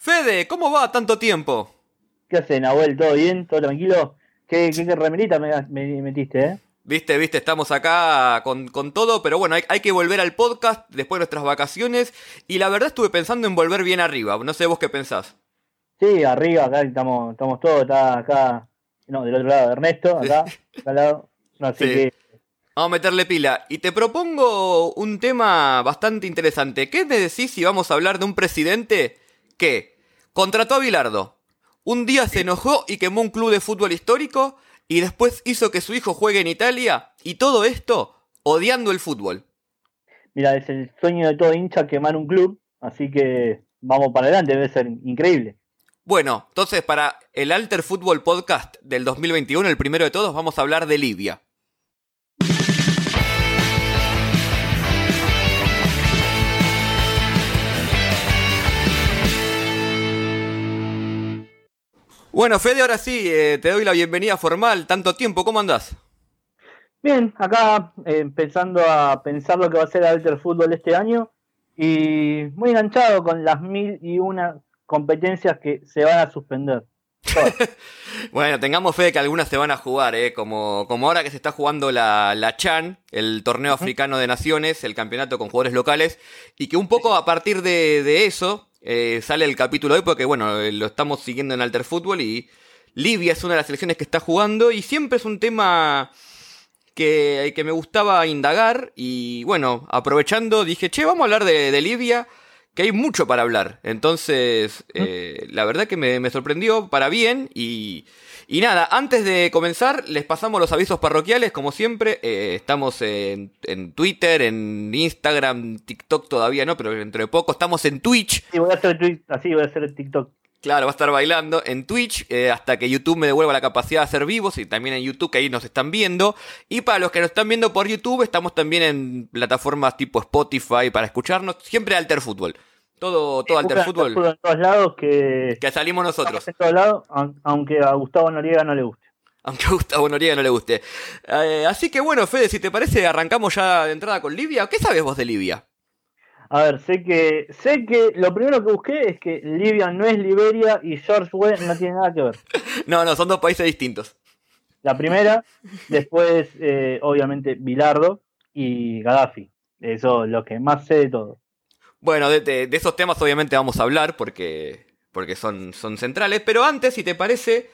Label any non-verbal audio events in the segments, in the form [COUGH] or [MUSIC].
Fede, ¿cómo va tanto tiempo? ¿Qué haces, Nahuel? ¿Todo bien? ¿Todo tranquilo? ¿Qué, qué, remerita me, metiste, eh? Viste, viste, estamos acá con, todo, pero bueno, hay, que volver al podcast después de nuestras vacaciones. Y la verdad estuve pensando en volver bien arriba. No sé vos qué pensás. Sí, arriba, acá estamos, estamos todos, está acá, no, del otro lado, Ernesto, acá, acá al lado. así que Vamos a meterle pila. Y te propongo un tema bastante interesante. ¿Qué me decís si vamos a hablar de un presidente que contrató a Bilardo? Un día se enojó y quemó un club de fútbol histórico y después hizo que su hijo juegue en Italia y todo esto odiando el fútbol. Mira, es el sueño de todo hincha quemar un club, así que vamos para adelante, debe ser increíble. Bueno, entonces para el Alter Fútbol Podcast del 2021, el primero de todos, vamos a hablar de Libia. Bueno, Fede, ahora sí, eh, te doy la bienvenida formal. Tanto tiempo, ¿cómo andás? Bien, acá eh, empezando a pensar lo que va a ser Alter Fútbol este año y muy enganchado con las mil y una competencias que se van a suspender. bueno, [LAUGHS] tengamos fe de que algunas se van a jugar, ¿eh? como, como ahora que se está jugando la, la Chan, el torneo africano de naciones, el campeonato con jugadores locales, y que un poco a partir de, de eso, eh, sale el capítulo hoy porque, bueno, eh, lo estamos siguiendo en Alter Fútbol y Libia es una de las selecciones que está jugando y siempre es un tema que, que me gustaba indagar y, bueno, aprovechando dije, che, vamos a hablar de, Libia, que hay mucho para hablar. Entonces, eh, la verdad que me, me sorprendió para bien y... Y nada, antes de comenzar, les pasamos los avisos parroquiales, como siempre. Eh, estamos en, Twitter, en Instagram, TikTok todavía no, pero dentro de poco estamos en Twitch. Sí, voy a hacer Twitch, así voy a hacer el TikTok. Claro, va a estar bailando en Twitch eh, hasta que YouTube me devuelva la capacidad de hacer vivos y también en YouTube que ahí nos están viendo. Y para los que nos están viendo por YouTube, estamos también en plataformas tipo Spotify para escucharnos, siempre Alter Fútbol. Todo, todo Alter Fútbol. En todos lados que, que salimos nosotros. En todos lados, aunque a Gustavo Noriega no le guste. Aunque a Gustavo Noriega no le guste. Eh, así que bueno, Fede, si te parece, arrancamos ya de entrada con Libia. ¿Qué sabes vos de Libia? A ver, sé que sé que lo primero que busqué es que Libia no es Liberia y George Weah no tiene nada que ver. [LAUGHS] no, no, son dos países distintos. La primera, después, eh, obviamente, Bilardo y Gaddafi. Eso es lo que más sé de todo. Bueno, de, esos temas obviamente vamos a hablar porque, porque son, son centrales, pero antes, si te parece,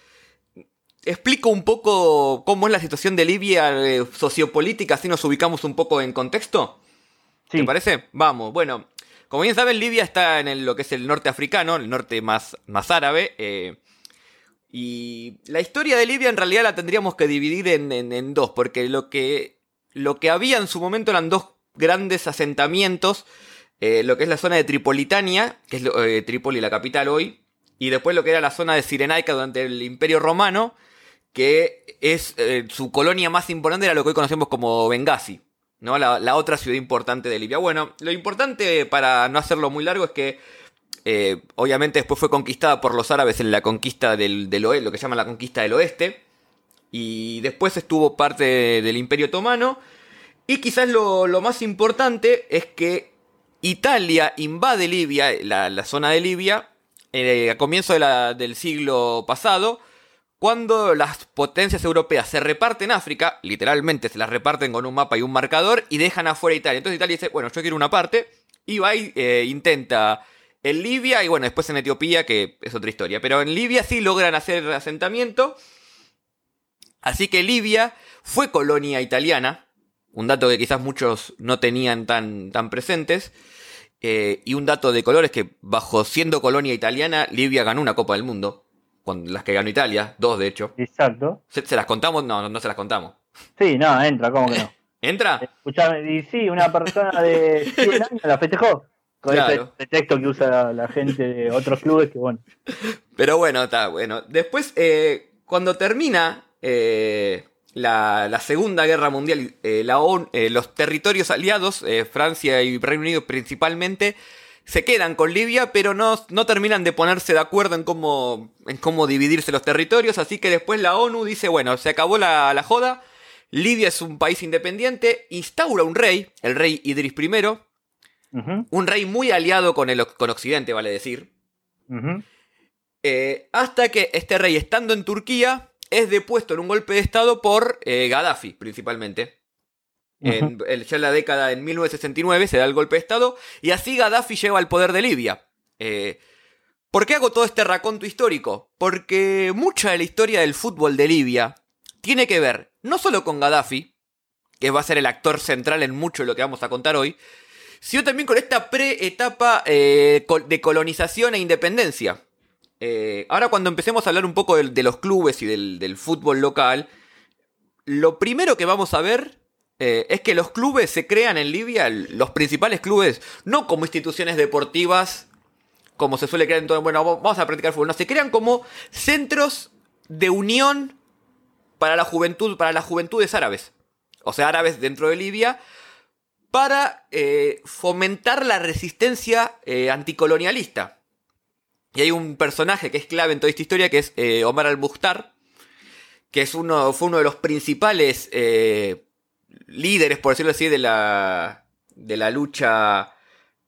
explico un poco cómo es la situación de Libia eh, sociopolítica, así nos ubicamos un poco en contexto. ¿Te parece? Vamos, bueno, como bien saben, Libia está en lo que es el norte africano, el norte más, más árabe. Eh, y la historia de Libia en realidad la tendríamos que dividir en, en, dos, porque lo que, lo que había en su momento eran dos grandes asentamientos eh, lo que es la zona de Tripolitania, que es eh, Trípoli la capital hoy, y después lo que era la zona de Sirenaica durante el Imperio Romano, que es eh, su colonia más importante, era lo que hoy conocemos como Benghazi, ¿no? La, otra ciudad importante de Libia. Bueno, lo importante para no hacerlo muy largo es que obviamente después fue conquistada por los árabes en la conquista del, oeste, lo que llaman la conquista del oeste, y después estuvo parte del Imperio Otomano, y quizás lo, lo más importante es que Italia invade Libia, la, zona de Libia, eh, a comienzo del siglo pasado, cuando las potencias europeas se reparten África, literalmente se las reparten con un mapa y un marcador y dejan afuera Italia. Entonces Italia dice, bueno, yo quiero una parte, y va y eh, intenta en Libia y bueno, después en Etiopía, que es otra historia. Pero en Libia sí logran hacer asentamiento. Así que Libia fue colonia italiana, un dato que quizás muchos no tenían tan, tan presentes. Eh, y un dato de color es que, bajo siendo colonia italiana, Libia ganó una Copa del Mundo. Con las que ganó Italia, dos de hecho. Exacto. ¿Se, las contamos? No, no se las contamos. Sí, no, entra, ¿cómo que no? [LAUGHS] ¿Entra? Escuchame, y sí, una persona de 100 años la festejó. Con claro. ese texto que usa la, gente de otros clubes, que bueno. Pero bueno, está bueno. Después, eh, cuando termina eh, la, Segunda Guerra Mundial, eh, la eh, los territorios aliados, eh, Francia y Reino Unido principalmente, se quedan con Libia, pero no, no, terminan de ponerse de acuerdo en cómo, en cómo dividirse los territorios, así que después la ONU dice, bueno, se acabó la, la joda, Libia es un país independiente, instaura un rey, el rey Idris I, un rey muy aliado con, el, con Occidente, vale decir, Eh, hasta que este rey, estando en Turquía, es depuesto en un golpe de estado por eh, Gaddafi, principalmente. en, ya en la década en 1969 se da el golpe de estado y así Gaddafi lleva al poder de Libia. Eh, ¿Por qué hago todo este raconto histórico? Porque mucha de la historia del fútbol de Libia tiene que ver no solo con Gaddafi, que va a ser el actor central en mucho de lo que vamos a contar hoy, sino también con esta pre-etapa de colonización e independencia. Eh, ahora cuando empecemos a hablar un poco de, los clubes y del, fútbol local, lo primero que vamos a ver eh, es que los clubes se crean en Libia, los principales clubes, no como instituciones deportivas, como se suele crear en todo, bueno, vamos a practicar fútbol, no, se crean como centros de unión para la juventud, para las juventudes árabes, o sea, árabes dentro de Libia, para eh, fomentar la resistencia anticolonialista. Y hay un personaje que es clave en toda esta historia, que es eh, Omar al-Bukhtar, que es uno, fue uno de los principales eh, líderes, por decirlo así, de la, de la lucha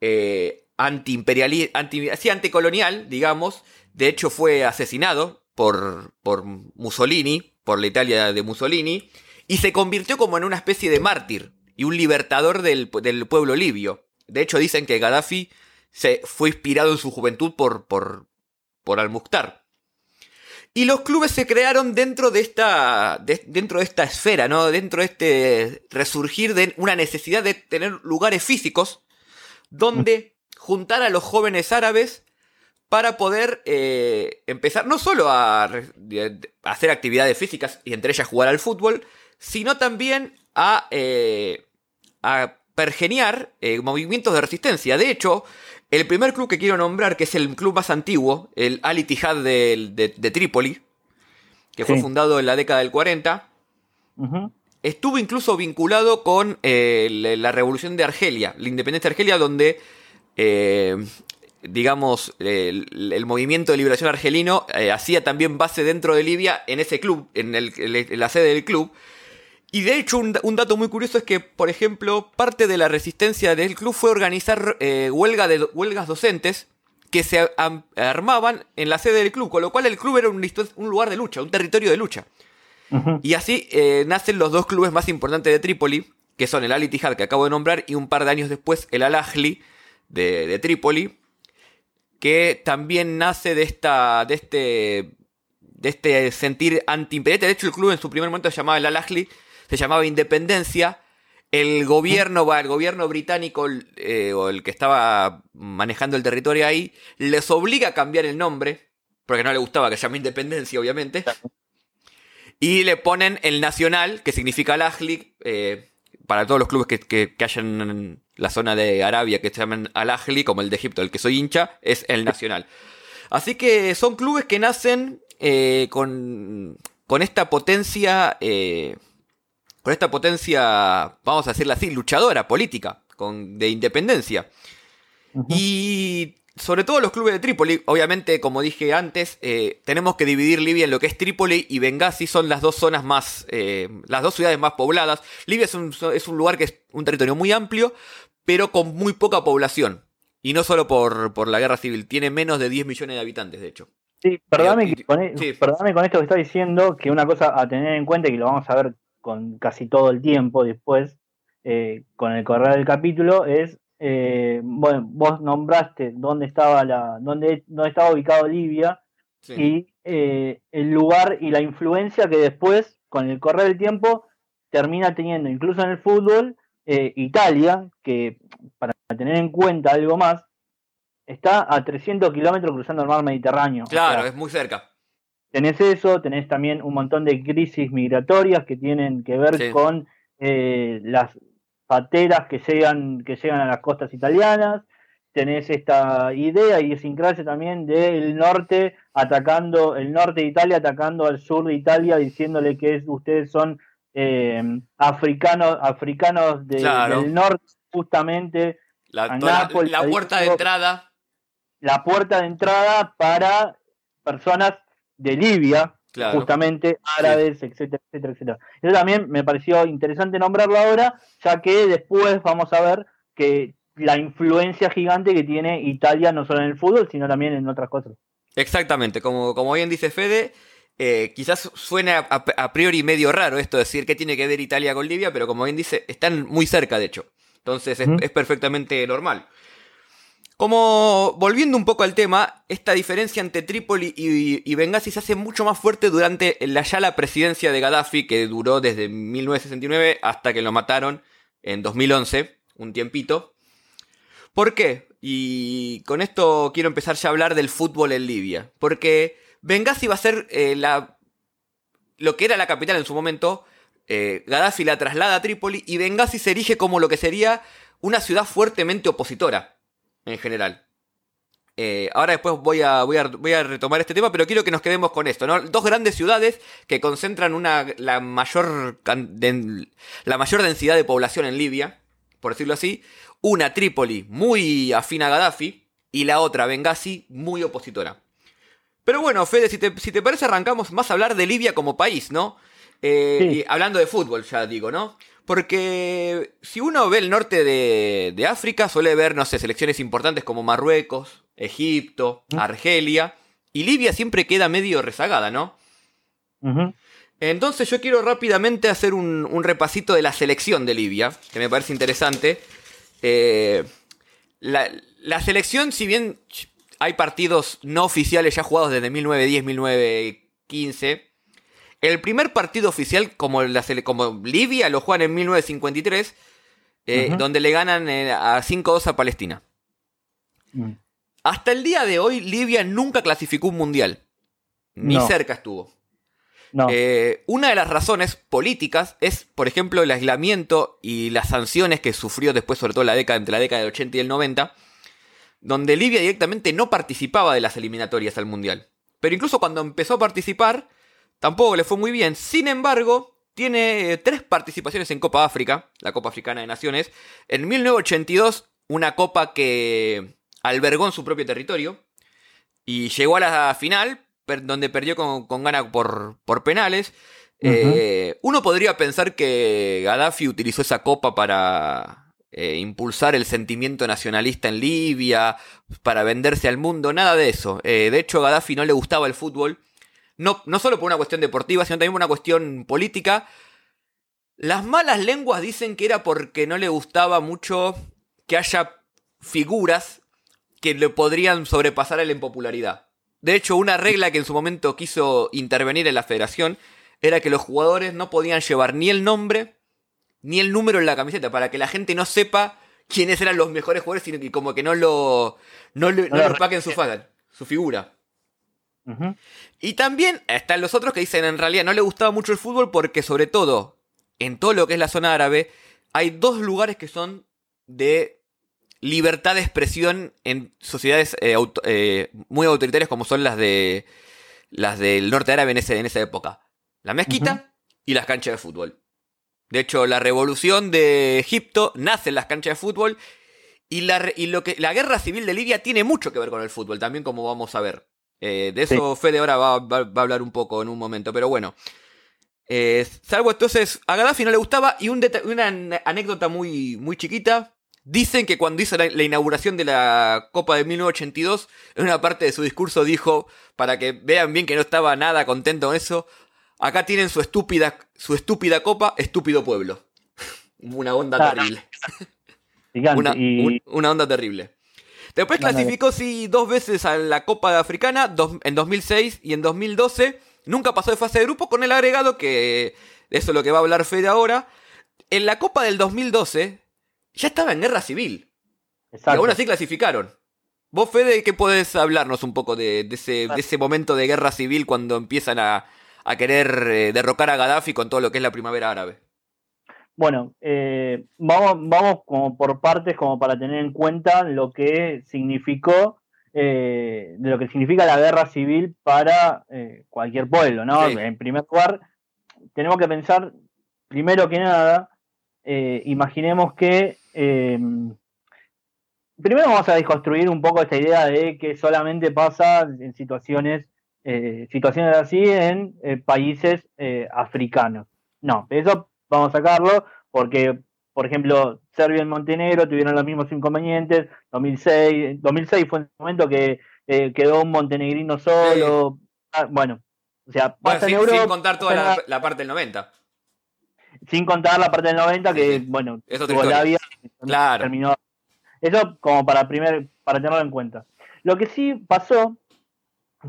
eh, anti-imperialista, anti, anticolonial, digamos. De hecho, fue asesinado por, por Mussolini, por la Italia de Mussolini, y se convirtió como en una especie de mártir y un libertador del, del pueblo libio. De hecho, dicen que Gaddafi se fue inspirado en su juventud por, por, por Al-Mukhtar. Y los clubes se crearon dentro de esta, dentro de esta esfera, ¿no? Dentro de este resurgir de una necesidad de tener lugares físicos donde juntar a los jóvenes árabes para poder eh, empezar no solo a, hacer actividades físicas y entre ellas jugar al fútbol, sino también a, eh, pergeniar eh, movimientos de resistencia. De hecho, el primer club que quiero nombrar, que es el club más antiguo, el Al Ittihad de, Trípoli, que fue fundado en la década del 40, estuvo incluso vinculado con eh, la revolución de Argelia, la independencia de Argelia, donde, eh, digamos, el, movimiento de liberación argelino eh, hacía también base dentro de Libia en ese club, en, en la sede del club. Y de hecho, un, dato muy curioso es que, por ejemplo, parte de la resistencia del club fue organizar eh, huelga de, huelgas docentes que se armaban en la sede del club, con lo cual el club era un, lugar de lucha, un territorio de lucha. Y así eh, nacen los dos clubes más importantes de Trípoli, que son el Al Ittihad que acabo de nombrar y un par de años después el Al Ahly de, de Trípoli, que también nace de esta de este de este sentir antiimperialista. De hecho, el club en su primer momento se llamaba el Al Ahly se llamaba Independencia. El gobierno, va, el gobierno británico eh, o el que estaba manejando el territorio ahí, les obliga a cambiar el nombre, porque no le gustaba que se llame Independencia, obviamente. Y le ponen el Nacional, que significa Al-Ahli, eh, para todos los clubes que, que, hayan en la zona de Arabia que se llaman Al-Ahli, como el de Egipto, el que soy hincha, es el Nacional. Así que son clubes que nacen eh, con, con esta potencia con esta potencia, vamos a decirla así, luchadora, política, con, de independencia. Y sobre todo los clubes de Trípoli, obviamente, como dije antes, eh, tenemos que dividir Libia en lo que es Trípoli y Benghazi, son las dos zonas más, eh, las dos ciudades más pobladas. Libia es un, es un, lugar que es un territorio muy amplio, pero con muy poca población. Y no solo por, por la guerra civil, tiene menos de 10 millones de habitantes, de hecho. Sí, perdóname, con, e, perdóname con esto que está diciendo, que una cosa a tener en cuenta y que lo vamos a ver con casi todo el tiempo después, eh, con el correr del capítulo, es, eh, bueno, vos nombraste dónde estaba, la, dónde, dónde estaba ubicado Libia y eh, el lugar y la influencia que después, con el correr del tiempo, termina teniendo, incluso en el fútbol, Italia, que para tener en cuenta algo más, está a 300 kilómetros cruzando el mar Mediterráneo. Claro, es muy cerca tenés eso, tenés también un montón de crisis migratorias que tienen que ver con eh, las pateras que llegan, que llegan a las costas italianas, tenés esta idea y idiosincrasia también del norte atacando, el norte de Italia atacando al sur de Italia diciéndole que ustedes son eh, africanos, africanos del norte justamente. La, la puerta de entrada. La puerta de entrada para personas de Libia, justamente árabes, etcétera, etcétera, etcétera. Eso también me pareció interesante nombrarlo ahora, ya que después vamos a ver que la influencia gigante que tiene Italia no solo en el fútbol, sino también en otras cosas. Exactamente, como, como bien dice Fede, eh, quizás suena a, priori medio raro esto de decir que tiene que ver Italia con Libia, pero como bien dice, están muy cerca de hecho. Entonces es, perfectamente normal. Como volviendo un poco al tema, esta diferencia entre Trípoli y, Benghazi se hace mucho más fuerte durante la ya la presidencia de Gaddafi, que duró desde 1969 hasta que lo mataron en 2011, un tiempito. ¿Por qué? Y con esto quiero empezar ya a hablar del fútbol en Libia. Porque Benghazi va a ser eh, la, lo que era la capital en su momento. Eh, Gaddafi la traslada a Trípoli y Benghazi se erige como lo que sería una ciudad fuertemente opositora en general. Eh, ahora después voy a, voy, a, voy a, retomar este tema, pero quiero que nos quedemos con esto, ¿no? Dos grandes ciudades que concentran una, la, mayor, la mayor densidad de población en Libia, por decirlo así. Una Trípoli muy afín a Gaddafi y la otra Benghazi muy opositora. Pero bueno, Fede, si te, parece arrancamos más a hablar de Libia como país, ¿no? Eh, hablando de fútbol, ya digo, ¿no? Porque si uno ve el norte de, de África, suele ver, no sé, selecciones importantes como Marruecos, Egipto, Argelia, y Libia siempre queda medio rezagada, ¿no? Entonces yo quiero rápidamente hacer un, repasito de la selección de Libia, que me parece interesante. Eh, la, selección, si bien hay partidos no oficiales ya jugados desde 1910-1915, el primer partido oficial como, la, como Libia lo juegan en 1953, eh, donde le ganan eh, a 5-2 a Palestina. Mm. Hasta el día de hoy, Libia nunca clasificó un mundial. Ni cerca estuvo. Eh, una de las razones políticas es, por ejemplo, el aislamiento y las sanciones que sufrió después, sobre todo la década, entre la década del 80 y el 90, donde Libia directamente no participaba de las eliminatorias al Mundial. Pero incluso cuando empezó a participar, tampoco le fue muy bien. Sin embargo, tiene eh, tres participaciones en Copa África, la Copa Africana de Naciones. En 1982, una copa que albergó en su propio territorio y llegó a la final, donde perdió con, con gana por, por penales. Eh, uno podría pensar que Gaddafi utilizó esa copa para eh, impulsar el sentimiento nacionalista en Libia, para venderse al mundo, nada de eso. Eh, de hecho, a Gaddafi no le gustaba el fútbol, no, no solo por una cuestión deportiva, sino también por una cuestión política. Las malas lenguas dicen que era porque no le gustaba mucho que haya figuras que le podrían sobrepasar en popularidad. De hecho, una regla que en su momento quiso intervenir en la federación era que los jugadores no podían llevar ni el nombre ni el número en la camiseta para que la gente no sepa quiénes eran los mejores jugadores sino que como que no lo no, lo, no, su, su figura. Y también están los otros que dicen en realidad no le gustaba mucho el fútbol porque sobre todo en todo lo que es la zona árabe hay dos lugares que son de libertad de expresión en sociedades eh, eh, muy autoritarias como son las de las del norte árabe en, en esa época. La mezquita y las canchas de fútbol. De hecho, la revolución de Egipto nace en las canchas de fútbol y, la, y lo que, la guerra civil de Libia tiene mucho que ver con el fútbol, también como vamos a ver. Eh, de eso Fede ahora va, a hablar un poco en un momento, pero bueno. salvo entonces, a Gaddafi no le gustaba y una anécdota muy, muy chiquita. Dicen que cuando hizo la, inauguración de la Copa de 1982, en una parte de su discurso dijo, para que vean bien que no estaba nada contento con eso, acá tienen su estúpida, su estúpida copa, estúpido pueblo. [LAUGHS] [LAUGHS] una onda terrible. una, una, onda terrible. Después clasificó sí dos veces a la Copa Africana, en 2006 y en 2012. Nunca pasó de fase de grupo con el agregado que, eso es lo que va a hablar Fede ahora. En la Copa del 2012 ya estaba en guerra civil. Y aún así clasificaron. Vos, Fede, ¿qué podés hablarnos un poco de, ese, momento de guerra civil cuando empiezan a, querer eh, derrocar a Gaddafi con todo lo que es la primavera árabe? Bueno, eh, vamos, vamos como por partes, como para tener en cuenta lo que significó, eh, de lo que significa la guerra civil para cualquier pueblo, ¿no? En primer lugar, tenemos que pensar, primero que nada, imaginemos que Em, primero vamos a desconstruir un poco esta idea de que solamente pasa en situaciones, eh, situaciones así en eh, países eh, africanos. No, eso vamos a sacarlo porque por ejemplo, Serbia y Montenegro tuvieron los mismos inconvenientes. 2006, 2006 fue el momento que eh, quedó un montenegrino solo. Ah, bueno, o sea, sin, contar toda la, parte del 90. Sin contar la parte del 90, que, bueno, Yugoslavia claro. terminó. Eso como para, primer, para tenerlo en cuenta. Lo que sí pasó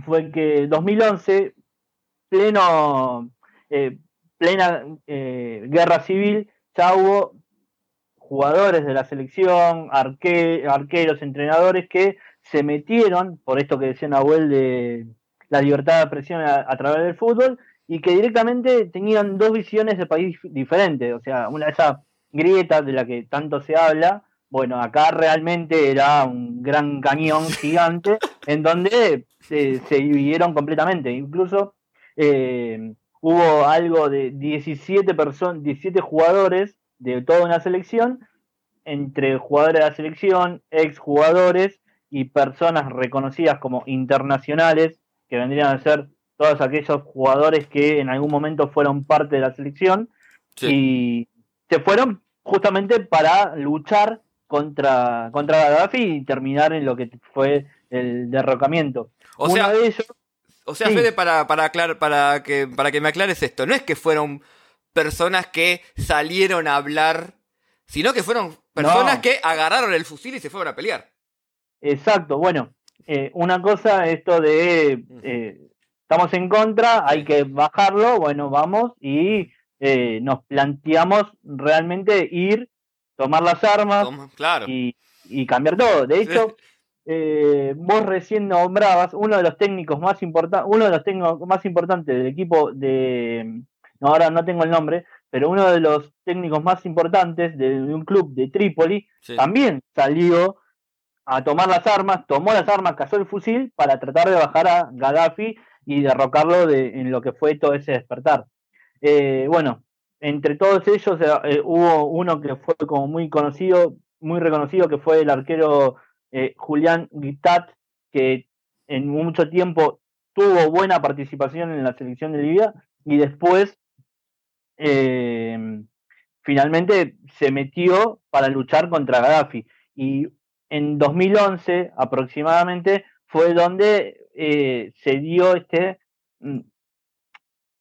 fue que 2011, pleno, eh, plena eh, guerra civil, ya hubo jugadores de la selección, arqueros, entrenadores que se metieron, por esto que decía Nahuel de la libertad de expresión a, través del fútbol, y que directamente tenían dos visiones de país diferentes. O sea, una de esas grietas de la que tanto se habla, bueno, acá realmente era un gran cañón gigante en donde se, dividieron completamente. Incluso eh, hubo algo de 17 personas, 17 jugadores de toda una selección, entre jugadores de la selección, exjugadores y personas reconocidas como internacionales, que vendrían a ser todos aquellos jugadores que en algún momento fueron parte de la selección y se fueron justamente para luchar contra, contra Gaddafi y terminar en lo que fue el derrocamiento. O sea, o sea Fede, para, para, para, que, para que me aclares esto, no es que fueron personas que salieron a hablar, sino que fueron personas que agarraron el fusil y se fueron a pelear. Exacto, bueno, eh, una cosa, esto de eh, estamos en contra, hay que bajarlo, bueno, vamos y eh, nos planteamos realmente ir, tomar las armas claro. y, cambiar todo. De hecho, vos recién nombrabas uno de los técnicos más importantes, uno de los técnicos más importantes del equipo de no, ahora no tengo el nombre, pero uno de los técnicos más importantes de, un club de Trípoli también salió a tomar las armas, tomó las armas, cazó el fusil para tratar de bajar a Gaddafi y derrocarlo de, en lo que fue todo ese despertar. Eh, bueno, entre todos ellos eh, eh, hubo uno que fue como muy conocido, muy reconocido, que fue el arquero Julián Guitat, que en mucho tiempo tuvo buena participación en la selección de Libia y después eh, finalmente se metió para luchar contra Gaddafi. Y en 2011 aproximadamente fue donde eh, se dio este, mm,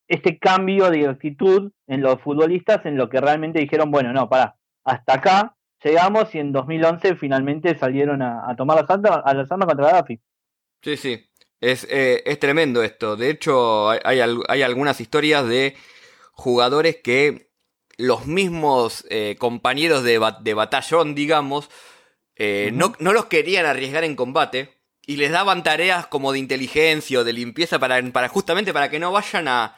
este cambio de actitud en los futbolistas, en lo que realmente dijeron, bueno, no, para, hasta acá llegamos y en 2011 finalmente salieron a, tomar las armas, a las armas contra Gaddafi. Sí, sí, es, eh, es tremendo esto. De hecho, hay, hay algunas historias de jugadores que los mismos eh, compañeros de, batallón, digamos, eh, no, los querían arriesgar en combate y les daban tareas como de inteligencia o de limpieza para, para justamente para que no vayan a,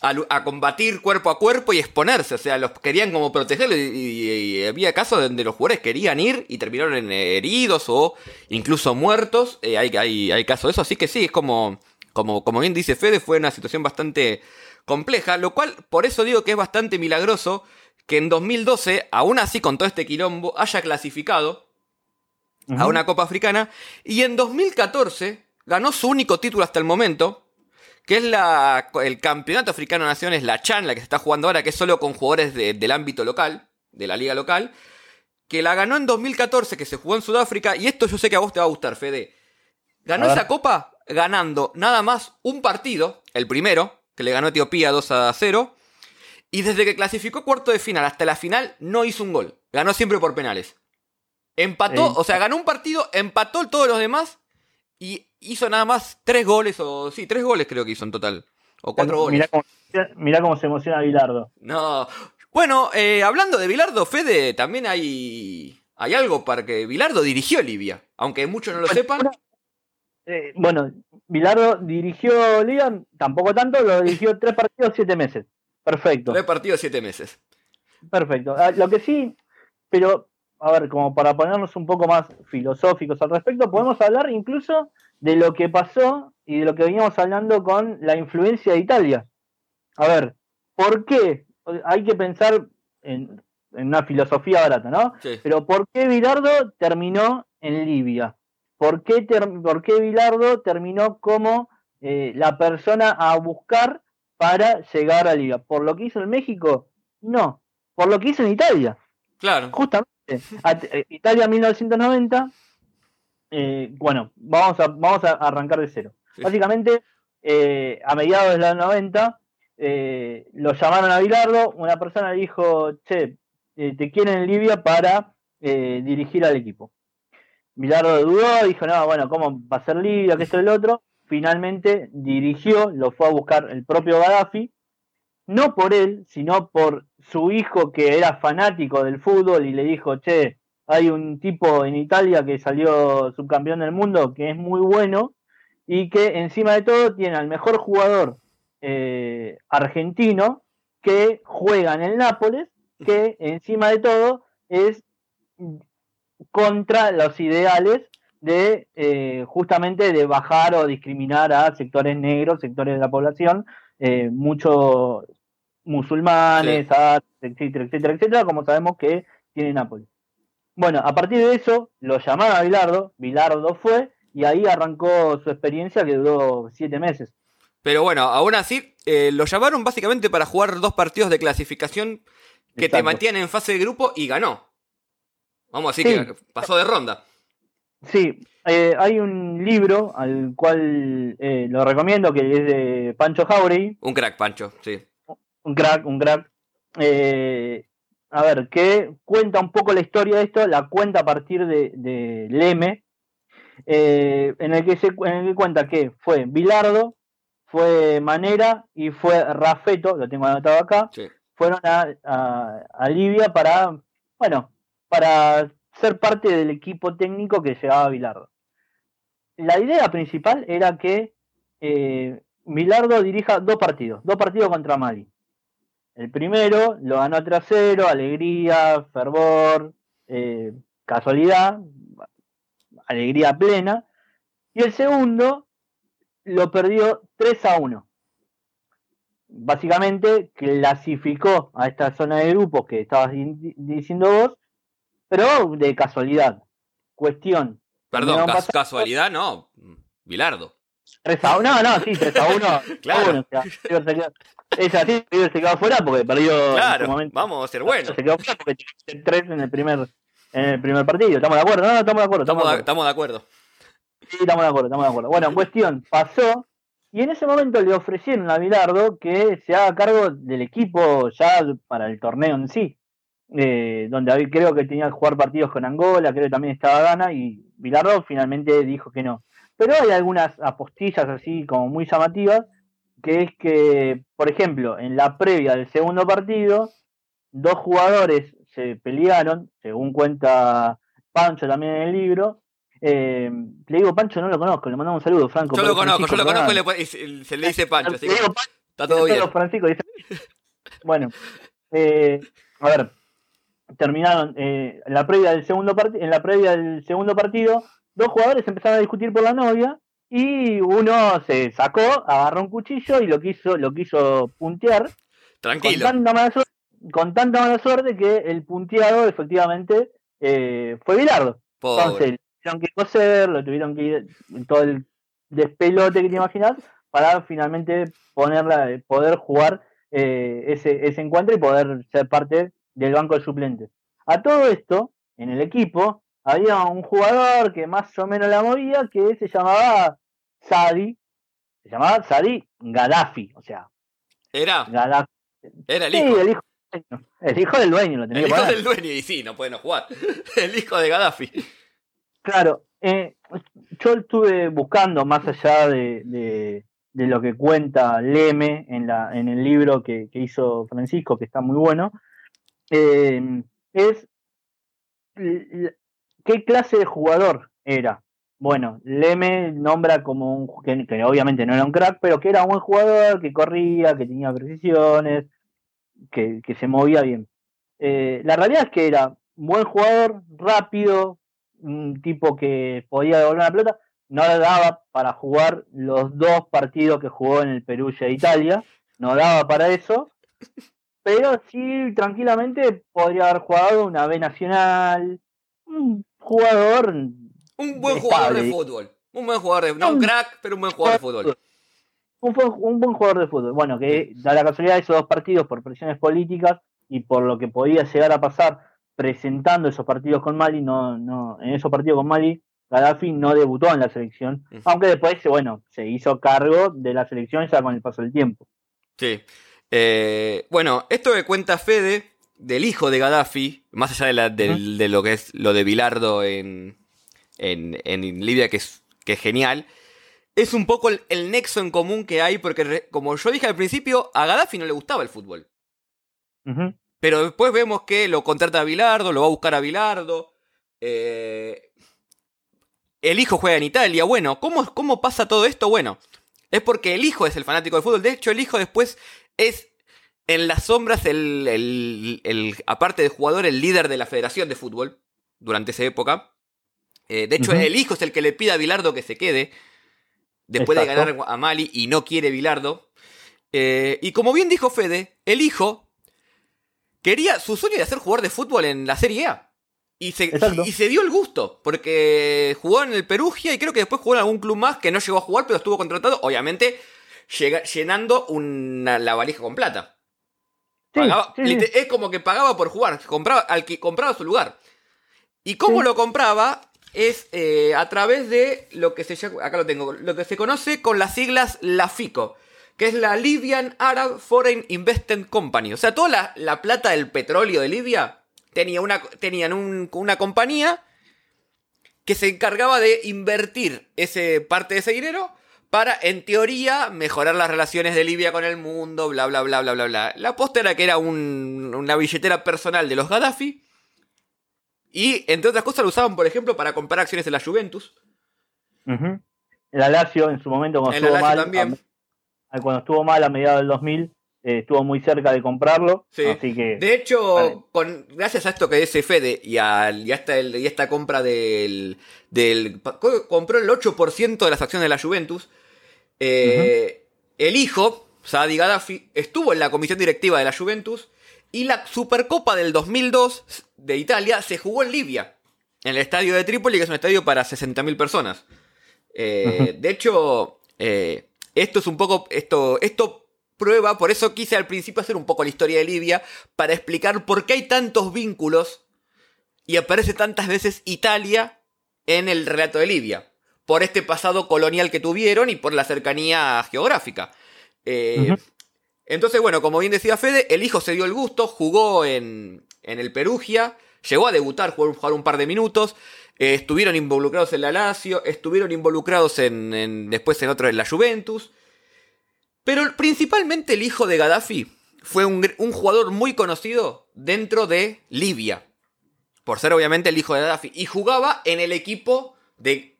a, combatir cuerpo a cuerpo y exponerse. O sea, los querían como protegerlos y, había casos donde los jugadores querían ir y terminaron heridos o incluso muertos. Eh, hay, hay, hay casos de eso, así que sí, es como, como, como bien dice Fede, fue una situación bastante compleja, lo cual por eso digo que es bastante milagroso que en 2012, aún así con todo este quilombo, haya clasificado a una Copa Africana y en 2014 ganó su único título hasta el momento, que es la, el Campeonato Africano de Naciones, la CHAN, la que se está jugando ahora, que es solo con jugadores del ámbito local, de la liga local, que la ganó en 2014, que se jugó en Sudáfrica, y esto yo sé que a vos te va a gustar, Fede. Ganó esa copa ganando nada más un partido, el primero, que le ganó Etiopía 2 a 0. Y desde que clasificó cuarto de final hasta la final no hizo un gol. Ganó siempre por penales. Empató, o sea, ganó un partido, empató todos los demás y hizo nada más tres goles, o sí, tres goles creo que hizo en total. O cuatro goles. Mirá cómo, se emociona Bilardo. No. Bueno, eh, hablando de Bilardo, Fede, también hay, hay algo para que Bilardo dirigió Libia. Aunque muchos no lo sepan. Eh, bueno, Bilardo dirigió Liga, tampoco tanto, lo dirigió tres partidos, siete meses. Perfecto. Tres partidos, siete meses. Perfecto. Ah, lo que sí, pero, a ver, como para ponernos un poco más filosóficos al respecto, podemos hablar incluso de lo que pasó y de lo que veníamos hablando con la influencia de Italia. A ver, ¿por qué? Hay que pensar en, una filosofía barata, ¿no? Pero ¿por qué Bilardo terminó en Libia? ¿Por qué, por qué Bilardo terminó como eh, la persona a buscar para llegar a Liga? ¿Por lo que hizo en México? No, por lo que hizo en Italia. Claro. Justamente. Eh, Italia 1990. Eh, bueno, vamos a, vamos a arrancar de cero. Básicamente, eh, a mediados de los 90, lo llamaron a Bilardo. Una persona dijo: Che, te quieren en Libia para dirigir al equipo. Bilardo dudó, dijo: No, bueno, ¿cómo va a ser Libia? Que esto y el otro. Finalmente dirigió, lo fue a buscar el propio Gaddafi no por él, sino por su hijo que era fanático del fútbol y le dijo, che, hay un tipo en Italia que salió subcampeón del mundo que es muy bueno y que encima de todo tiene al mejor jugador eh, argentino que juega en el Nápoles, que encima de todo es contra los ideales de eh, justamente de bajar o discriminar a sectores negros, sectores de la población, eh, mucho musulmanes, etcétera, etcétera, etcétera, como sabemos que tiene Nápoles. Bueno, a partir de eso lo llamaron a Bilardo, Bilardo fue y ahí arrancó su experiencia que duró siete meses. Pero bueno, aún así, eh, lo llamaron básicamente para jugar dos partidos de clasificación que te mantienen en fase de grupo y ganó. Vamos a decir que pasó de ronda. Sí, eh, hay un libro al cual eh, lo recomiendo que es de Pancho Jauregui. Un crack, Pancho, sí un crack, un crack. Eh, a ver, que cuenta un poco la historia de esto, la cuenta a partir de, Leme, eh, en, el que se, en el que cuenta que fue Bilardo, fue Manera y fue Rafeto, lo tengo anotado acá, fueron a, a, Libia para, bueno, para ser parte del equipo técnico que llevaba Bilardo. La idea principal era que eh, Bilardo dirija dos partidos, dos partidos contra Mali. El primero lo ganó 3 0, alegría, fervor, eh, casualidad, alegría plena. Y el segundo lo perdió 3 a 1. Básicamente clasificó a esta zona de grupos que estabas diciendo vos, pero de casualidad. Cuestión. Perdón, casualidad no, Bilardo. 3 a 1, no, no, sí, 3 a 1. [LAUGHS] claro. es así, River se quedó afuera porque perdió. Claro, en momento. vamos a ser buenos. Se quedó afuera porque tiene 3 en el primer, en el primer partido. ¿Estamos de acuerdo? No, no, estamos de acuerdo. Estamos, de, estamos de acuerdo. Sí, estamos de acuerdo, estamos de acuerdo. Bueno, en cuestión, pasó y en ese momento le ofrecieron a Bilardo que se haga cargo del equipo ya para el torneo en sí. Eh, donde creo que tenía que jugar partidos con Angola, creo que también estaba Gana, y Bilardo finalmente dijo que no. Pero hay algunas apostillas así como muy llamativas, que es que, por ejemplo, en la previa del segundo partido, dos jugadores se pelearon, según cuenta Pancho también en el libro. Eh, le digo Pancho, no lo conozco, le mandamos un saludo, Franco. Yo lo conozco, yo lo conozco y se le dice Pancho. Así está todo bien. bueno, eh, a ver, terminaron eh, en la previa del segundo en la previa del segundo partido, dos jugadores empezaron a discutir por la novia y uno se sacó, agarró un cuchillo y lo quiso, lo quiso puntear. Tranquilo. Con tanta mala suerte, que el punteado efectivamente eh, fue Bilardo. Entonces, tuvieron que coser, lo tuvieron que ir en todo el despelote que te imaginas para finalmente ponerla, poder jugar eh, ese, ese encuentro y poder ser parte del banco de suplentes. A todo esto, en el equipo, había un jugador que más o menos la movía que se llamaba Sadi, se llamaba Sadi Gaddafi, o sea. Era. Gaddafi. Era el hijo. Sí, el hijo, el hijo del dueño, lo tenía El hijo del dueño, y sí, no puede no jugar. [LAUGHS] el hijo de Gaddafi. Claro, eh, yo estuve buscando más allá de, de, lo que cuenta Leme en, la, en el libro que, que hizo Francisco, que está muy bueno, eh, es ¿Qué clase de jugador era? Bueno, Leme nombra como un que, obviamente no era un crack, pero que era un buen jugador, que corría, que tenía precisiones, que, se movía bien. Eh, la realidad es que era un buen jugador, rápido, un tipo que podía devolver la pelota, no daba para jugar los dos partidos que jugó en el Perú y Italia, no daba para eso, pero sí tranquilamente podría haber jugado una B nacional, jugador. Un buen jugador de fútbol. Un buen jugador de. No un crack, pero un buen jugador de fútbol. Un, buen jugador de fútbol. Bueno, que da la casualidad de esos dos partidos por presiones políticas y por lo que podía llegar a pasar presentando esos partidos con Mali, no, no, en esos partidos con Mali, Gaddafi no debutó en la selección, aunque después, bueno, se hizo cargo de la selección ya con el paso del tiempo. Sí. Eh, bueno, esto que cuenta Fede del hijo de Gaddafi, más allá de, la, de lo que es lo de Bilardo en, en, Libia, que es, que es genial, es un poco el, nexo en común que hay, porque como yo dije al principio, a Gaddafi no le gustaba el fútbol. Pero después vemos que lo contrata a Bilardo, lo va a buscar a Bilardo. Eh, el hijo juega en Italia. Bueno, ¿cómo, ¿cómo pasa todo esto? Bueno, es porque el hijo es el fanático del fútbol. De hecho, el hijo después es en las sombras, el, el, aparte de jugador, el líder de la Federación de Fútbol durante esa época. Eh, de hecho, el hijo es el que le pide a Bilardo que se quede después de ganar a Mali y no quiere Bilardo. Eh, y como bien dijo Fede, el hijo quería su sueño de hacer jugar de fútbol en la Serie A. Y se, y se, dio el gusto, porque jugó en el Perugia y creo que después jugó en algún club más que no llegó a jugar, pero estuvo contratado, obviamente, llenando una, la valija con plata. Es como que pagaba por jugar, compraba, al que compraba su lugar. Y cómo lo compraba es eh, a través de lo que se acá lo tengo, lo que se conoce con las siglas LAFICO, que es la Libyan Arab Foreign Investment Company. O sea, toda la, plata del petróleo de Libia tenía una, tenían una compañía que se encargaba de invertir ese, parte de ese dinero para, en teoría, mejorar las relaciones de Libia con el mundo, bla, bla, bla, bla, bla, bla. La posta era que era una billetera personal de los Gaddafi. Y, entre otras cosas, lo usaban, por ejemplo, para comprar acciones de la Juventus. El Alacio, en su momento, cuando estuvo mal, cuando estuvo mal a mediados del 2000, eh, estuvo muy cerca de comprarlo. Así que, de hecho, con, gracias a esto que dice Fede y a, esta, esta, compra del, del, Compró el 8% de las acciones de la Juventus. Eh, el hijo, Saadi Gaddafi, estuvo en la comisión directiva de la Juventus. Y la Supercopa del 2002 de Italia se jugó en Libia. En el estadio de Trípoli, que es un estadio para 60.000 personas. Eh, de hecho, esto es un poco. Esto, esto prueba, por eso quise al principio hacer un poco la historia de Libia, para explicar por qué hay tantos vínculos y aparece tantas veces Italia en el relato de Libia. Por este pasado colonial que tuvieron y por la cercanía geográfica. Eh, entonces, bueno, como bien decía Fede, el hijo se dio el gusto, jugó en, en el Perugia, llegó a debutar, jugó, jugar un par de minutos. Eh, estuvieron involucrados en la Lazio, estuvieron involucrados en, después en otro en la Juventus. Pero principalmente el hijo de Gaddafi fue un, jugador muy conocido dentro de Libia. Por ser obviamente el hijo de Gaddafi. Y jugaba en el equipo de,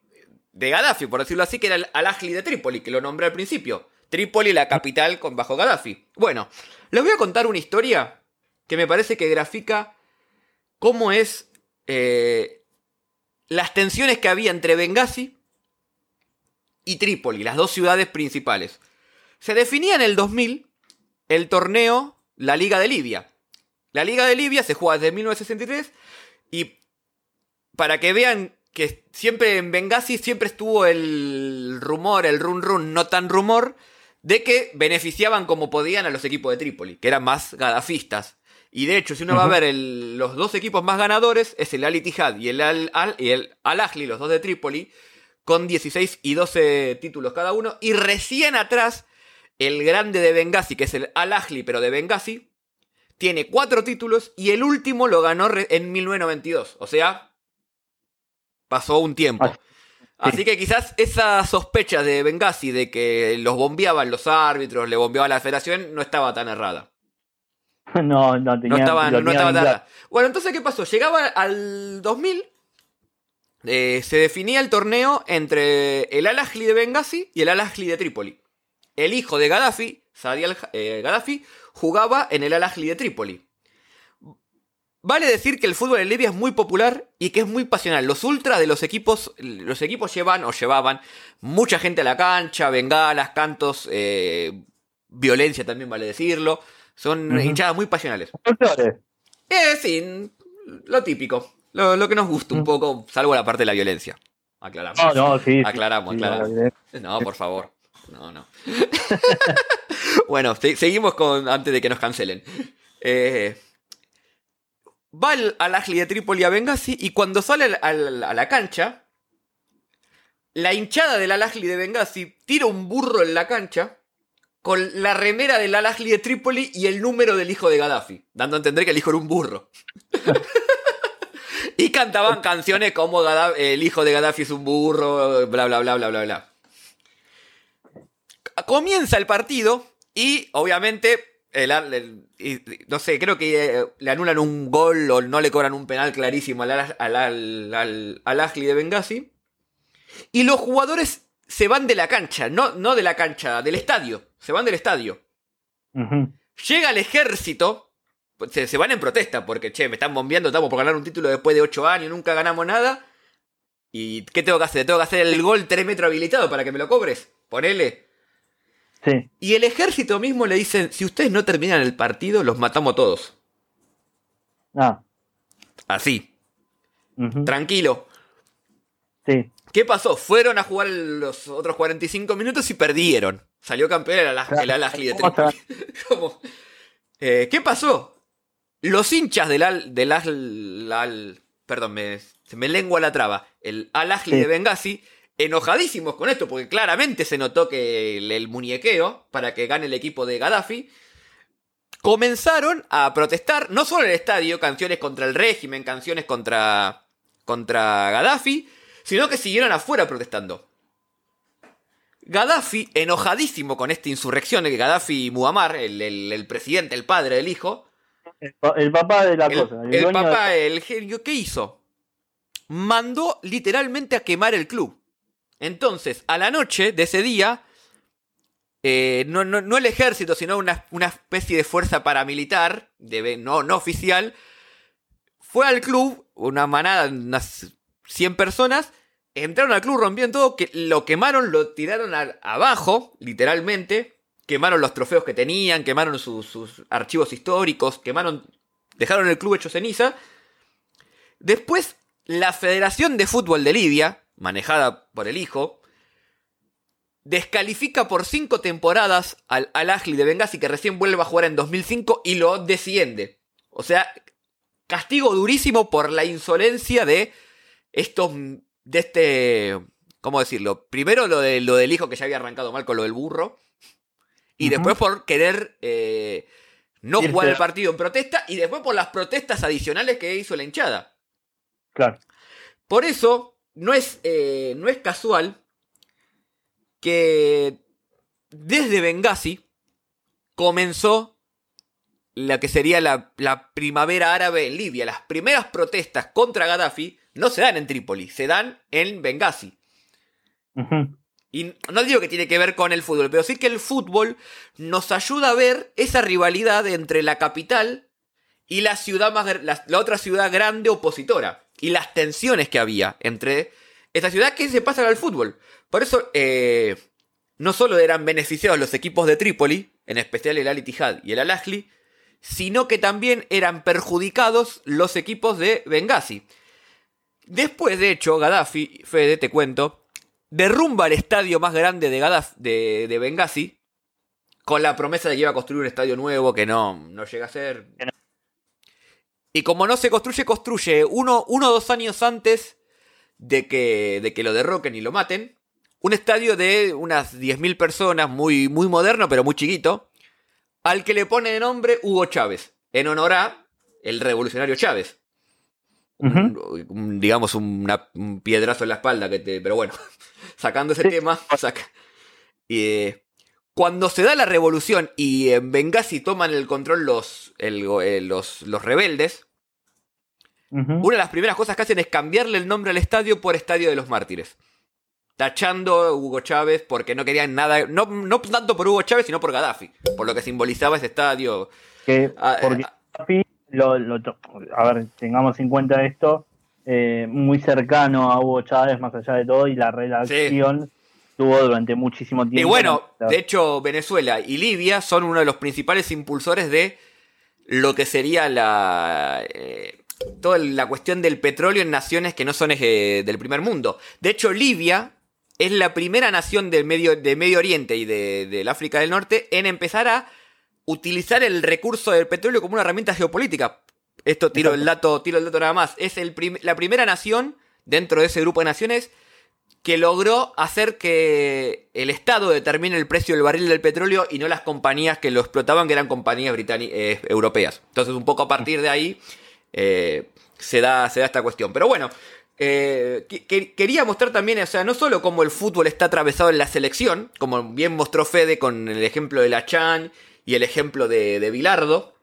de Gaddafi, por decirlo así, que era el Al-Ahli de Trípoli, que lo nombré al principio. Trípoli, la capital con bajo Gaddafi. Bueno, les voy a contar una historia que me parece que grafica cómo es eh, las tensiones que había entre Benghazi y Trípoli, las dos ciudades principales. Se definía en el 2000 el torneo La Liga de Libia. La Liga de Libia se juega desde 1963 y para que vean que siempre en Benghazi siempre estuvo el rumor, el run run, no tan rumor, de que beneficiaban como podían a los equipos de Trípoli, que eran más gadafistas. Y de hecho, si uno va a ver los dos equipos más ganadores, es el Al Ittihad y el Al, Al, el los dos de Trípoli, con 16 y 12 títulos cada uno. Y recién atrás, el grande de Benghazi, que es el Al Ahly, pero de Benghazi, tiene cuatro títulos y el último lo ganó en 1992. O sea, pasó un tiempo. Ah, Así que quizás esa sospecha de Benghazi de que los bombeaban los árbitros, le bombeaba la federación, no estaba tan errada. [LAUGHS] no, no tenía. No estaba, Bueno, entonces, ¿qué pasó? Llegaba al 2000. Eh, se definía el torneo entre el Al Ahly de Benghazi y el Al Ahly de Trípoli. El hijo de Gaddafi, Saadi eh, Gaddafi, jugaba en el Al Ahly de Trípoli. Vale decir que el fútbol en Libia es muy popular y que es muy pasional. Los ultras de los equipos, los equipos llevan o llevaban mucha gente a la cancha, bengalas, cantos, eh, violencia también vale decirlo. Son hinchadas muy pasionales. Eh, sí, lo típico. Lo, que nos gusta un poco, salvo la parte de la violencia. Aclaramos. No, no, sí. Aclaramos, aclaramos. No, por favor. No, no. [LAUGHS] bueno, seguimos con antes de que nos cancelen. Eh, va al, al de Trípoli a Benghazi y cuando sale a la cancha, la hinchada del Al de Benghazi tira un burro en la cancha con la remera del Al de Trípoli y el número del hijo de Gaddafi, dando a entender que el hijo era un burro. [LAUGHS] y cantaban canciones como el hijo de Gaddafi es un burro, bla, bla, bla, bla, bla, bla. Comienza el partido y obviamente no sé, creo que eh, le anulan un gol o no le cobran un penal clarísimo al, al, al, al de Benghazi. Y los jugadores se van de la cancha, no, no de la cancha, del estadio. Se van del estadio. Llega el ejército, pues, se, van en protesta porque, che, me están bombeando, estamos por ganar un título después de 8 años, nunca ganamos nada. ¿Y qué tengo que hacer? ¿Tengo que hacer el gol 3 metros habilitado para que me lo cobres? Ponele. Sí. Y el ejército mismo le dice, si ustedes no terminan el partido, los matamos todos. Ah. Así. Tranquilo. Sí. ¿Qué pasó? Fueron a jugar los otros 45 minutos y perdieron. Salió campeón el, Al de [LAUGHS] eh, ¿Qué pasó? Los hinchas del Al... Del al, perdón, me, se me lengua la traba. El Al de Benghazi, enojadísimos con esto, porque claramente se notó que el, muñequeo para que gane el equipo de Gaddafi, comenzaron a protestar, no solo en el estadio, canciones contra el régimen, canciones contra, contra Gaddafi, sino que siguieron afuera protestando. Gaddafi, enojadísimo con esta insurrección, que Gaddafi Muammar, el, presidente, el padre del hijo. El, papá de la cosa. El, papá, el genio, ¿qué hizo? Mandó literalmente a quemar el club. Entonces, a la noche de ese día, eh, no, el ejército, sino una, especie de fuerza paramilitar, de, no, oficial, fue al club, una manada, unas 100 personas, entraron al club, rompieron todo, lo quemaron, lo tiraron abajo, literalmente. Quemaron los trofeos que tenían, quemaron sus, archivos históricos, quemaron. Dejaron el club hecho ceniza. Después, la Federación de Fútbol de Libia, manejada por el hijo, descalifica por cinco temporadas al, al Ahly de Benghazi, que recién vuelve a jugar en 2005, y lo desciende. O sea, castigo durísimo por la insolencia de estos de este, ¿cómo decirlo? Primero lo, de, lo del hijo que ya había arrancado mal con lo del burro. Y después por querer eh, no jugar el partido en protesta. Y después por las protestas adicionales que hizo la hinchada. Claro. Por eso no es, eh, no es casual que desde Benghazi comenzó la que sería la, la primavera árabe en Libia. Las primeras protestas contra Gaddafi no se dan en Trípoli, se dan en Benghazi. Y no digo que tiene que ver con el fútbol, pero sí que el fútbol nos ayuda a ver esa rivalidad entre la capital y la ciudad más la, otra ciudad grande opositora y las tensiones que había entre esta ciudad que se pasa al fútbol. Por eso eh, no solo eran beneficiados los equipos de Trípoli, en especial el Al Ittihad y el Al Ahly, sino que también eran perjudicados los equipos de Benghazi. Después, de hecho, Gaddafi, Fede, te cuento, derrumba el estadio más grande de, Gaddafi, de, Benghazi con la promesa de que iba a construir un estadio nuevo que no, no llega a ser. Y como no se construye, construye uno o dos años antes de que, de que lo derroquen y lo maten. Un estadio de unas 10.000 personas, muy, muy moderno, pero muy chiquito, al que le pone de nombre Hugo Chávez, en honor a el revolucionario Chávez digamos, un piedrazo en la espalda, que te, pero bueno, [LAUGHS] sacando ese tema, saca. Eh, cuando se da la revolución y en Benghazi toman el control los, eh, los, los, rebeldes, una de las primeras cosas que hacen es cambiarle el nombre al estadio por Estadio de los Mártires. Tachando a Hugo Chávez porque no querían nada, no, no tanto por Hugo Chávez, sino por Gaddafi, por lo que simbolizaba ese estadio. Que, ah, porque eh, lo, a ver, tengamos en cuenta esto, eh, muy cercano a Hugo Chávez, más allá de todo, y la relación tuvo durante muchísimo tiempo. Y bueno, de hecho, Venezuela y Libia son uno de los principales impulsores de lo que sería la. Eh, toda la cuestión del petróleo en naciones que no son eh, del primer mundo. De hecho, Libia es la primera nación del Medio, de Medio Oriente y del África del Norte en empezar a utilizar el recurso del petróleo como una herramienta geopolítica. esto tiro el dato, tiro el dato nada más, es el la primera nación dentro de ese grupo de naciones que logró hacer que el Estado determine el precio del barril del petróleo y no las compañías que lo explotaban, que eran compañías británicas, eh, europeas. Entonces, un poco a partir de ahí eh, se, da, se da esta cuestión. Pero bueno, eh, quería mostrar también, o sea, no solo cómo el fútbol está atravesado en la selección, como bien mostró Fede con el ejemplo de la Chan y el ejemplo de, de Bilardo,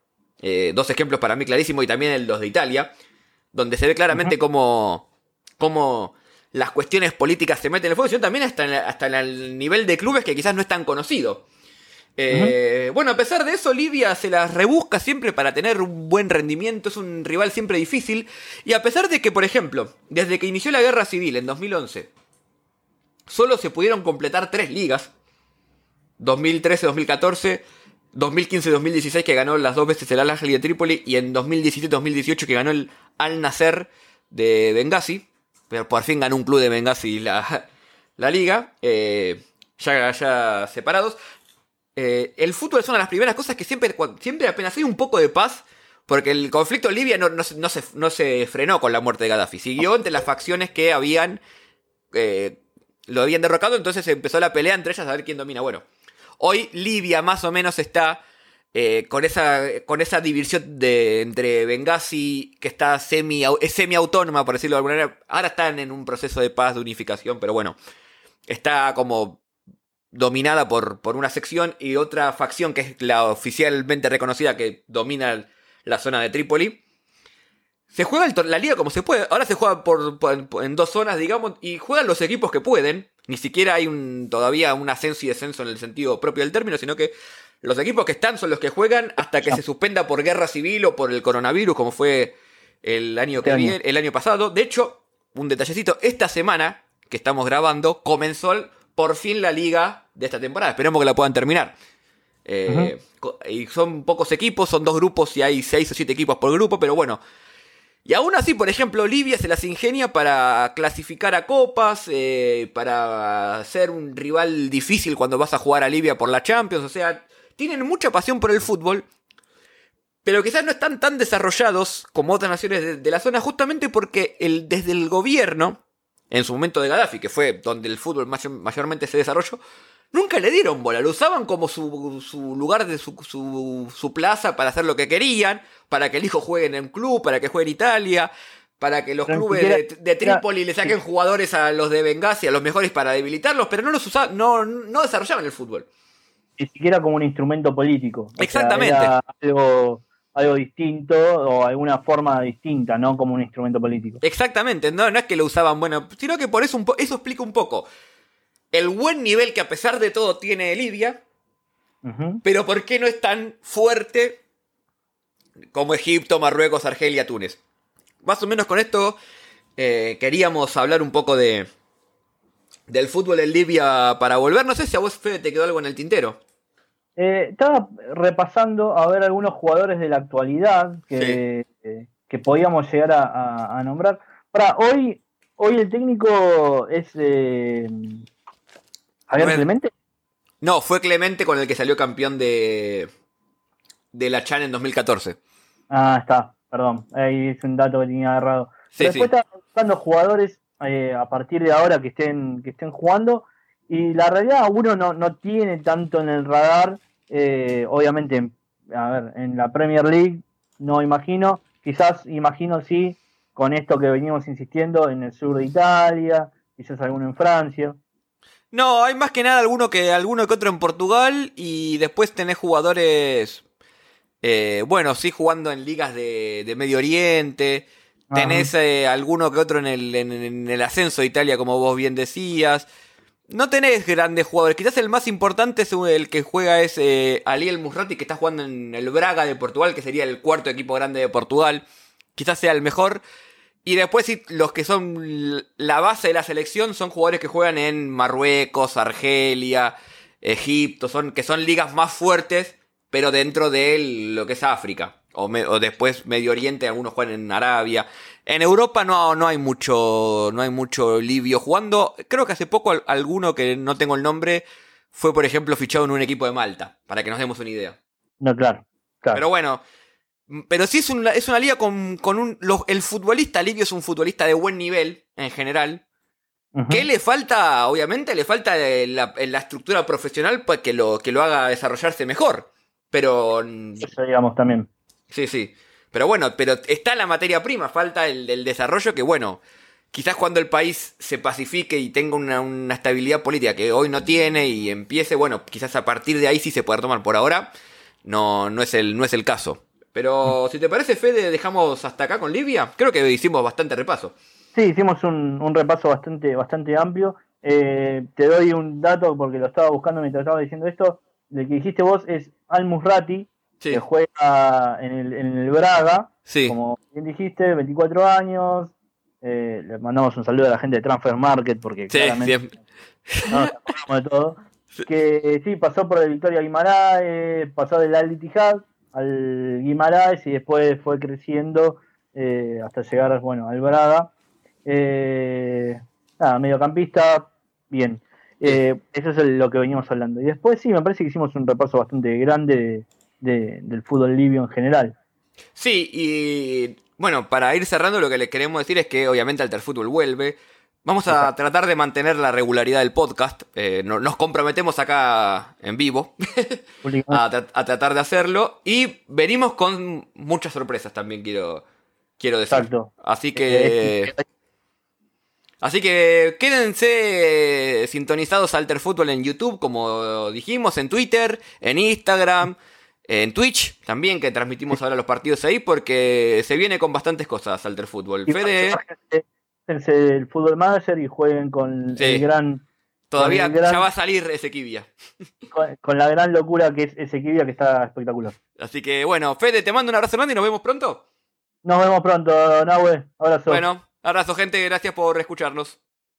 dos ejemplos para mí clarísimos, y también el dos de Italia, donde se ve claramente cómo, cómo las cuestiones políticas se meten en el fútbol, sino también hasta en, hasta en el nivel de clubes que quizás no es tan conocido. Eh, bueno, a pesar de eso, Libia se las rebusca siempre para tener un buen rendimiento, es un rival siempre difícil. Y a pesar de que, por ejemplo, desde que inició la guerra civil en 2011, solo se pudieron completar tres ligas, 2013-2014, 2015-2016 que ganó las dos veces el Al-Ahly de Trípoli y en 2017-2018 que ganó el Al-Nasser de Benghazi pero por fin ganó un club de Benghazi la, la liga, eh, ya, ya separados. Eh, el fútbol es una de las primeras cosas que siempre, siempre apenas hay un poco de paz, porque el conflicto en Libia no, no, se, no se, frenó con la muerte de Gaddafi, siguió entre las facciones que habían, eh, lo habían derrocado, entonces empezó la pelea entre ellas a ver quién domina. Bueno, hoy Libia más o menos está eh, con, esa, con esa división de, entre Benghazi, que está semi, es semi-autónoma, por decirlo de alguna manera. Ahora están en un proceso de paz, de unificación, pero bueno, está como dominada por, por una sección y otra facción que es la oficialmente reconocida que domina la zona de Trípoli. Se juega la liga como se puede. Ahora se juega por, en dos zonas, digamos, y juegan los equipos que pueden. Ni siquiera hay un, todavía un ascenso y descenso en el sentido propio del término, sino que los equipos que están son los que juegan hasta que se suspenda por guerra civil o por el coronavirus, como fue el año que viene, el año pasado. De hecho, un detallecito, esta semana que estamos grabando, comenzó por fin la liga de esta temporada. Esperemos que la puedan terminar. Eh, y son pocos equipos, son dos grupos y hay seis o siete equipos por grupo, pero bueno. Y aún así, por ejemplo, Libia se las ingenia para clasificar a copas, eh, para ser un rival difícil cuando vas a jugar a Libia por la Champions. O sea, tienen mucha pasión por el fútbol, pero quizás no están tan desarrollados como otras naciones de, la zona, justamente porque el, desde el gobierno, en su momento de Gaddafi, que fue donde el fútbol mayormente se desarrolló, nunca le dieron bola, lo usaban como su, lugar de su, su, plaza para hacer lo que querían, para que el hijo juegue en un club, para que juegue en Italia, para que los clubes de, Trípoli le saquen jugadores a los de Benghazi, a los mejores para debilitarlos, pero no los usaban, no, no desarrollaban el fútbol ni siquiera como un instrumento político. Exactamente. algo, algo distinto o alguna forma distinta, no como un instrumento político. Exactamente, no, no es que lo usaban, bueno, sino que por eso, eso explica un poco el buen nivel que a pesar de todo tiene Libia, pero por qué no es tan fuerte como Egipto, Marruecos, Argelia, Túnez. Más o menos con esto eh, queríamos hablar un poco de, del fútbol en Libia para volver. No sé si a vos, Fede, te quedó algo en el tintero. Eh, estaba repasando a ver algunos jugadores de la actualidad que, que podíamos llegar a, nombrar. Para hoy, hoy el técnico es eh, Javier Clemente. No, fue Clemente con el que salió campeón de, de la Chan en 2014. Ah, está, perdón. Ahí es un dato que tenía agarrado. después estaba buscando jugadores eh, a partir de ahora que estén, que estén jugando. Y la realidad uno no, no tiene tanto en el radar, eh, obviamente, a ver, en la Premier League no imagino, quizás imagino sí, con esto que venimos insistiendo en el sur de Italia, quizás alguno en Francia. No, hay más que nada alguno que alguno que otro en Portugal y después tenés jugadores, eh, bueno, sí jugando en ligas de, de Medio Oriente. Tenés eh, alguno que otro en el, en, el ascenso de Italia, como vos bien decías. No tenés grandes jugadores. Quizás el más importante es el que juega es eh, Aliel Musrati, que está jugando en el Braga de Portugal, que sería el cuarto equipo grande de Portugal. Quizás sea el mejor. Y después los que son la base de la selección son jugadores que juegan en Marruecos, Argelia, Egipto, son, que son ligas más fuertes, pero dentro de lo que es África. O, después Medio Oriente, algunos juegan en Arabia. En Europa no, no hay mucho. No hay mucho libio jugando. Creo que hace poco alguno que no tengo el nombre. Fue, por ejemplo, fichado en un equipo de Malta. Para que nos demos una idea. No, claro. Pero bueno. pero sí es una, es una liga con, un... el futbolista Livio es un futbolista de buen nivel, en general. ¿Qué le falta? Obviamente le falta la, la, estructura profesional pues, que, lo, que lo haga desarrollarse mejor. Pero... Eso digamos también. Sí, sí. Pero bueno, pero está la materia prima, falta el, el desarrollo que bueno, quizás cuando el país se pacifique y tenga una, estabilidad política que hoy no tiene y empiece, bueno, quizás a partir de ahí sí se pueda tomar. Por ahora no, no, es, el, no es el caso. Pero si te parece, Fede, dejamos hasta acá con Libia. Creo que hicimos bastante repaso. Sí, hicimos un, un repaso bastante, bastante amplio. Eh, te doy un dato porque lo estaba buscando mientras estaba diciendo esto. El que dijiste vos es Al Que juega en el, en el Braga. Sí. Como bien dijiste, 24 años, eh, le mandamos un saludo a la gente de Transfer Market porque claramente no nos acordamos de todo. [LAUGHS] Que sí, pasó por el Victoria Guimaraes, pasó del Al Ittihad al Guimaraes y después fue creciendo eh, hasta llegar bueno, al Braga. Eh, nada, mediocampista, bien. eso es lo que veníamos hablando. Y después sí, me parece que hicimos un repaso bastante grande del fútbol libio en general. Sí, y bueno, para ir cerrando, lo que le queremos decir es que obviamente Alterfútbol vuelve. Vamos a tratar de mantener la regularidad del podcast. Eh, nos comprometemos acá en vivo [LAUGHS] a, tratar de hacerlo. Y venimos con muchas sorpresas también, quiero, quiero decir. Exacto. Así que. Así que quédense sintonizados a Alterfútbol en YouTube, como dijimos, en Twitter, en Instagram en Twitch también, que transmitimos ahora los partidos ahí, porque se viene con bastantes cosas Alter Fútbol. Fede. El fútbol manager y jueguen con el gran. Todavía ya va a salir Ezequibia. [LAUGHS] Con, con, la gran locura que es Ezequibia, que está espectacular. Así que bueno, Fede, te mando un abrazo grande y nos vemos pronto. Nos vemos pronto, Nahue. Abrazo. Bueno, abrazo, gente. Gracias por escucharnos.